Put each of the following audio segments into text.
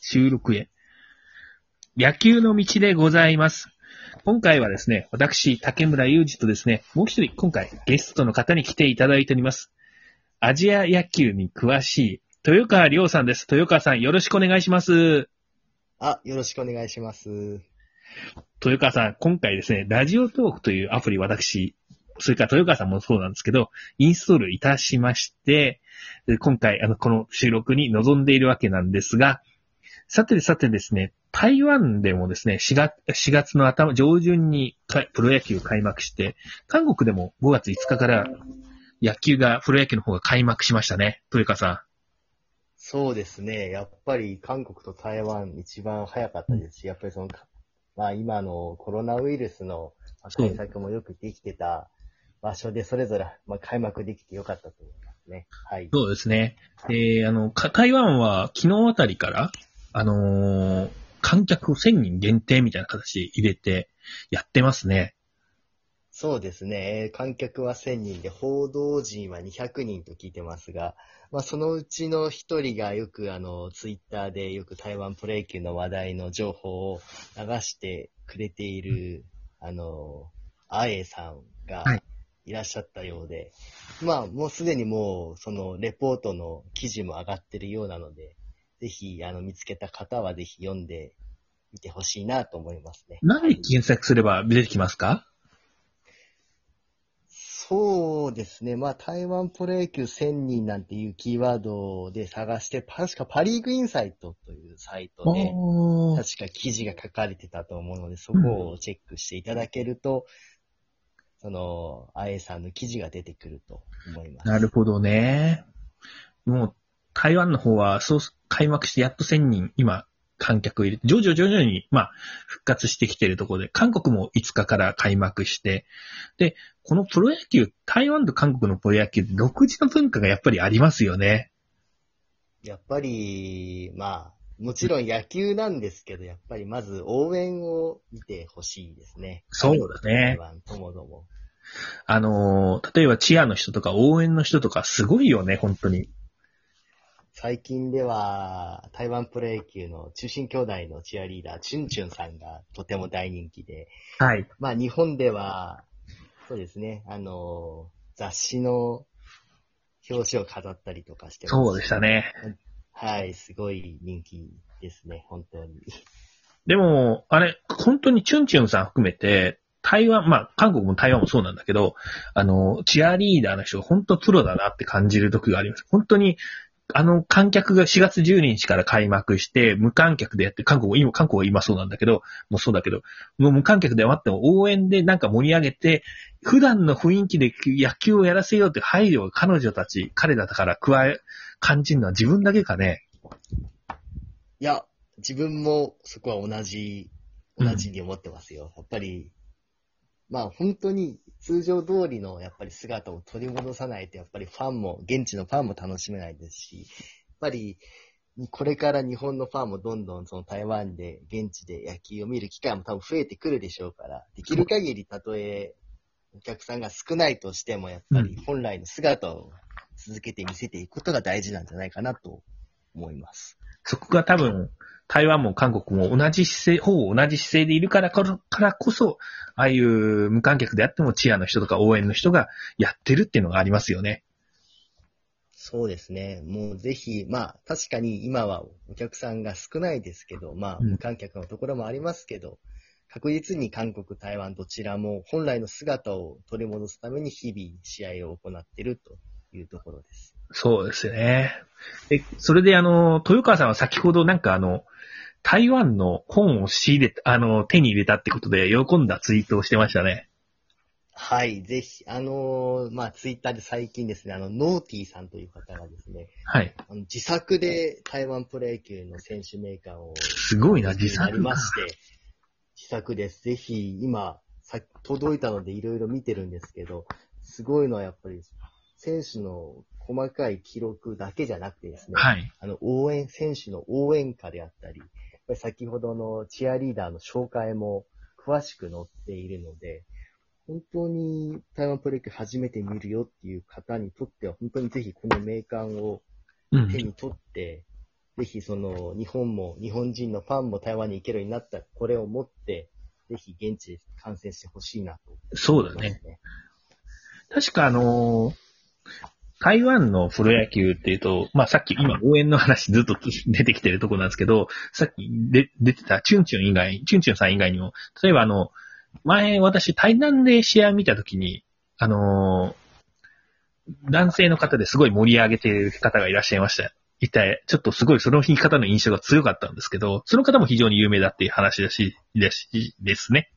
収録へ。野球の道でございます。今回はですね、私、竹村雄二とですね、もう一人、今回、ゲストの方に来ていただいております。アジア野球に詳しい、豊川亮さんです。豊川さん、よろしくお願いします。あ、よろしくお願いします。豊川さん、今回ですね、ラジオトークというアプリ、私、それから豊川さんもそうなんですけど、インストールいたしまして、で今回、あの、この収録に臨んでいるわけなんですが、さてさてですね、台湾でもですね、4月 ,4 月の頭、上旬にかプロ野球開幕して、韓国でも5月5日から野球が、プロ野球の方が開幕しましたね。豊川さそうですね。やっぱり韓国と台湾一番早かったですし、やっぱりその、まあ今のコロナウイルスのまあ対策もよくできてた場所でそれぞれまあ開幕できてよかったと思いますね。はいん。。そうですね。えー、あの、か台湾は昨日あたりから、あのー観客を1000人限定みたいな形で入れてやってますね。そうですね。えー観客は1000人で、報道陣は200人と聞いてますが、まあそのうちの一人がよくあの、ツイッターでよく台湾プロ野球の話題の情報を流してくれている、あの、あえさんがはいいらっしゃったようで、まあもうすでにもうそのレポートの記事も上がってるようなので、ぜひあの見つけた方はぜひ読んでみてほしいなと思いますね。何で検索すれば出てきますか？そうですね。まあ、台湾プロ野球1000人なんていうキーワードで探して、確かパリーグインサイトというサイトで、確か記事が書かれてたと思うので、そこをチェックしていただけると、その、あえさんの記事が出てくると思います。なるほどね。もう、台湾の方は、そう、開幕してやっと1000人、今、観客を入れて、徐々徐々に、まあ、復活してきているところで、韓国も5日から開幕して、で、このプロ野球、台湾と韓国のプロ野球独自の文化がやっぱりありますよね。やっぱり、まあ、もちろん野球なんですけど、やっぱりまず応援を見てほしいですね。そうだね台湾ともども。あのー例えばチアの人とか応援の人とかすごいよね、本当に。最近では、台湾プロ野球の中心兄弟のチアリーダー、チュンチュンさんがとても大人気で、はい。まあ日本では、そうですね、あの、雑誌の表紙を飾ったりとかしてますそうでしたね。はい、すごい人気ですね、本当に。でも、あれ、本当にチュンチュンさん含めて、台湾、まあ、韓国も台湾もそうなんだけど、あの、チアリーダーの人が本当プロだなって感じる時があります。本当に、あの、観客が4月12日から開幕して、無観客でやって、韓国今、韓国は今そうなんだけど、もうそうだけど、もう無観客で待っても応援でなんか盛り上げて、普段の雰囲気で野球をやらせようって配慮を彼女たち、彼らだから加え、感じるのは自分だけかね。いや、自分もそこは同じ、同じに思ってますよ。やっぱり、まあ本当に通常通りのやっぱり姿を取り戻さないと、やっぱりファンも、現地のファンも楽しめないですし、やっぱり、これから日本のファンもどんどんその台湾で、現地で野球を見る機会も多分増えてくるでしょうから、できる限りたとえお客さんが少ないとしても、やっぱり本来の姿を続けて見せていくことが大事なんじゃないかなと思います。そこが多分、台湾も韓国も同じ姿勢、ほぼ同じ姿勢でいるからこそからこそ、ああいう無観客であってもチアの人とか応援の人がやってるっていうのがありますよね。そうですね。もうぜひ、まあ確かに今はお客さんが少ないですけど、まあうん無観客のところもありますけど、確実に韓国、台湾どちらも本来の姿を取り戻すために日々試合を行っているというところです。そうですよね。で、それであの、豊川さんは先ほどなんかあの、台湾の本を仕入れた、あの、手に入れたってことで喜んだツイートをしてましたね。はい、ぜひ、あのーまあツイッターで最近ですね、あの、ノーティーさんという方がですね、はい。あの自作で台湾プロ野球の選手名鑑をすごいな、自作か。まして、自作です。ぜひ、今、さ届いたのでいろいろ見てるんですけど、すごいのはやっぱり、選手の細かい記録だけじゃなくてですね、はい。あの、応援、選手の応援歌であったり、ぱり先ほどのチアリーダーの紹介も詳しく載っているので、本当に台湾プロ野球初めて見るよっていう方にとっては、本当にぜひこの名鑑をうん手。に取って、ぜひその日本も、日本人のファンも台湾に行けるようになったこれを持って、ぜひ現地で観戦してほしいなと、そうだね。。確かあのー台湾のプロ野球っていうと、まあさっき今応援の話ずっと出てきてるところなんですけど、さっきで出てたチュンチュン以外、チュンチュンさん以外にも、例えばあの、前私対談で試合見たときに、あのー男性の方ですごい盛り上げてる方がいらっしゃいました。いて、ちょっとすごいその日方の印象が強かったんですけど、その方も非常に有名だっていう話だし、ですですね。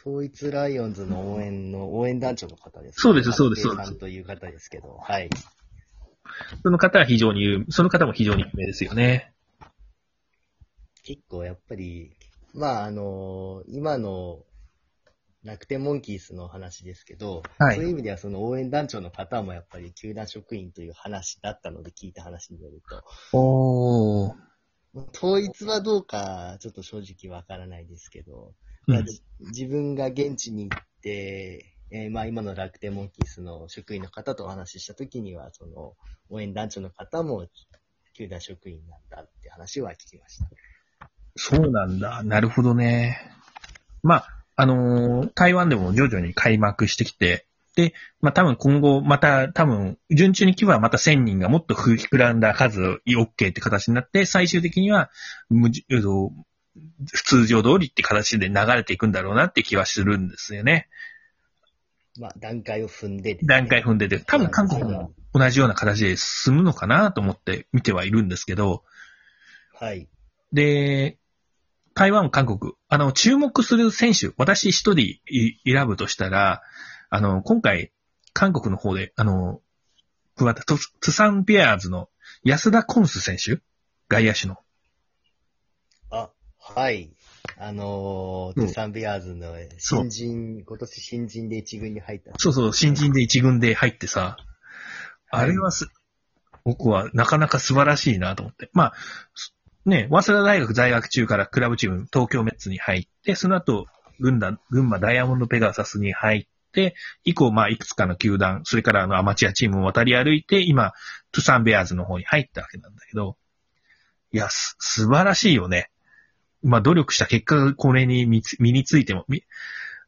統一ライオンズの応援の、応援団長の方です、そうですそうです松井さんという方ですけど、はい。その方は非常に有、その方も非常に有名ですよね。結構やっぱり、まああの今の楽天モンキースの話ですけど、はいそういう意味ではその応援団長の方もやっぱり球団職員という話だったので聞いた話によると、おー。統一はどうかちょっと正直わからないですけど、うんまあじ自分が現地に行って、えーまあ今の楽天モンキースの職員の方とお話ししたときには、その応援団長の方も球団職員なんだって話は聞きました。そうなんだ。なるほどね。まあ、あのー台湾でも徐々に開幕してきて、で、まあ多分今後、また多分、順調に規模はまた1000人がもっと膨らんだ数 OK って形になって、最終的には、無通常通りって形で流れていくんだろうなって気はするんですよね。まあ段階を踏んでね、段階踏んでて、多分韓国も同じような形で進むのかなと思って見てはいるんですけど、はい。で、台湾、韓国、あの、注目する選手、私一人い選ぶとしたら、あの、今回、韓国の方で、あの、加わったトサンビアーズの安田コンス選手外野手の。あ、はい。あのー、うんトゥサンビアーズの新人、今年新人で一軍に入った。そうそう、新人で一軍で入ってさ、はいあれはす、僕はなかなか素晴らしいなと思って。まあ、すね、早稲田大学在学中からクラブチーム、東京メッツに入って、その後、群馬、群馬ダイヤモンドペガサスに入って、以降、まあ、いくつかの球団、それからあのアマチュアチームを渡り歩いて、今、トゥサンベアーズの方に入ったわけなんだけど、いや、す、素晴らしいよね。まあ、努力した結果がこれに身つ身についても、み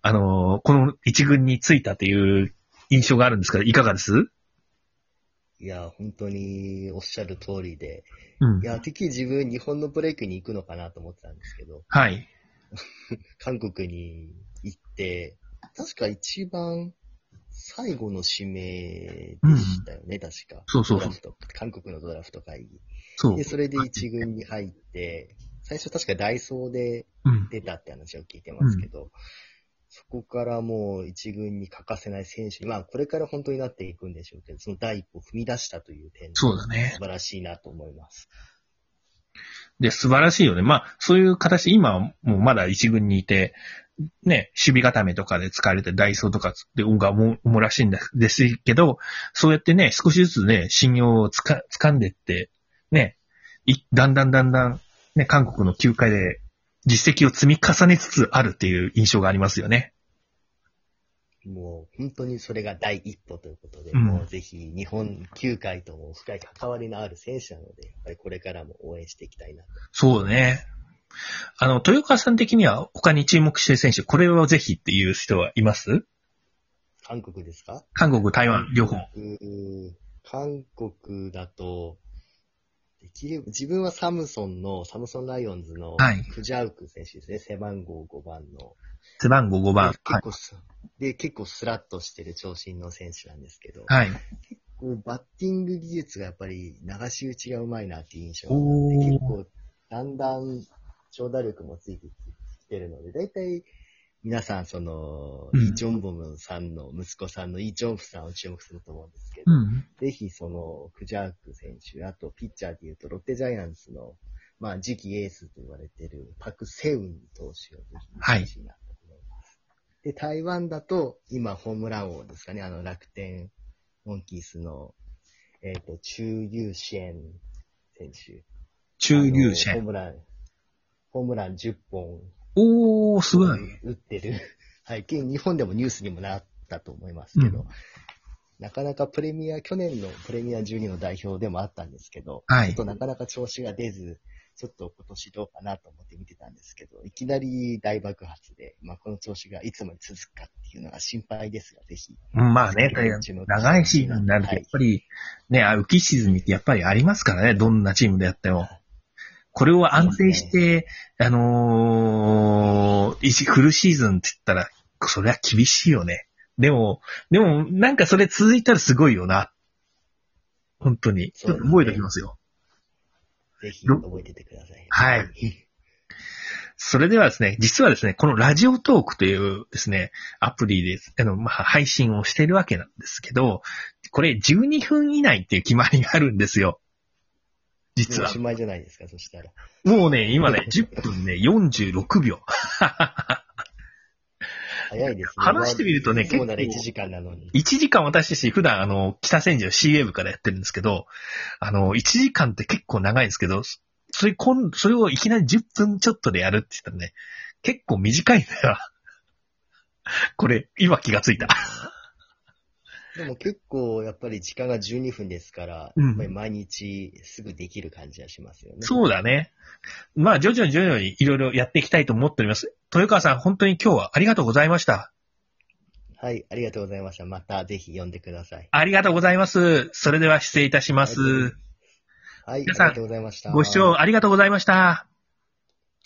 あのーこの一軍についたという印象があるんですけど、いかがです？いや、本当におっしゃる通りで。うんい。や、てっきり自分日本のブレイクに行くのかなと思ってたんですけど、はい。韓国に行って、確か一番最後の指名でしたよね、確か。そうそうそう。韓国のドラフト会議。そうで、。それで一軍に入って、最初確かダイソーでうん。出たって話を聞いてますけど、そこからもう一軍に欠かせない選手に、まあこれから本当になっていくんでしょうけど、その第一歩踏み出したという点でそうだね素。晴らしいなと思います。で、素晴らしいよね。まあ、そういう形、今はもうまだ一軍にいて、ね、守備固めとかで使われてダイソーとかで音が思うらしいんですですけど、そうやってね、少しずつね、信用をつか、掴んでって、ね、いだんだんだんだん、ね、韓国の球界で実績を積み重ねつつあるっていう印象がありますよね。もう本当にそれが第一歩ということで、うんもうぜひ日本球界とも深い関わりのある選手なので、やっぱりこれからも応援していきたいなと。そうね。あの、豊川さん的には他に注目してる選手、これをぜひっていう人はいます？韓国ですか？韓国、台湾、両方。韓国だと、できれば、自分はサムソンの、サムソンライオンズのはい、クジャウク選手ですね、背番号5番の。背番号5番。で結構す、で、結構スラッとしてる長身の選手なんですけど、はい。こうバッティング技術がやっぱり流し打ちがうまいなっていう印象があっておー結構、だんだん長打力もついてきてるので、だいたい皆さん、その、うんイ・ジョンボムさんの息子さんのイ・ジョンフさんを注目すると思うんですけど、うん。ぜひその、クジャーク選手、あとピッチャーで言うと、ロッテジャイアンツの、まあ、次期エースと言われているパク・セウン投手をぜひ見てほしいなと思います。で、台湾だと、今、ホームラン王ですかね、あの、楽天、モンキースの、えっ、と、中優支援選手。中優あのホー先。ムラン、ホームラン10本おー、すごい。打ってる。はい。現日本でもニュースにもなったと思いますけど、うんなかなかプレミア、去年のプレミア12の代表でもあったんですけど、はいちょっとなかなか調子が出ず、ちょっと今年どうかなと思って見てたんですけど、いきなり大爆発で、まあこの調子がいつまで続くかっていうのが心配ですが、ぜひ。うんまあね、長いシーズンになると、やっぱり、ね、あ浮き沈みってやっぱりありますからね、どんなチームでやっても。これを安定して、あのー、一フルシーズンって言ったら、それは厳しいよね。でも、でも、なんかそれ続いたらすごいよな。本当に。ちょっと覚えておきますよ。ぜひ覚えててください。はい。それではですね、実はですね、このラジオトークというですね、アプリで、あの、まあ、配信をしているわけなんですけど、これ12分以内っていう決まりがあるんですよ。実はもうおし。まいじゃないですか、そしたら。もうね、今ね、10分ね、46秒。早いですね。話してみるとね1結構時間なのに。1時間私たち普段あの、北千住の CA 部からやってるんですけど、あの、1時間って結構長いんですけど、それ、こん、それをいきなり10分ちょっとでやるって言ったらね、結構短いんだよ。これ、今気がついた。でも結構やっぱり時間が12分ですから、うんやっぱり毎日すぐできる感じはしますよね。そうだね。まあ、徐々に徐々にいろいろやっていきたいと思っております。豊川さん、本当に今日はありがとうございました。はい、ありがとうございました。またぜひ読んでください。ありがとうございます。それでは失礼いたします。はい、あり皆さんがとうございました。ご視聴ありがとうございました。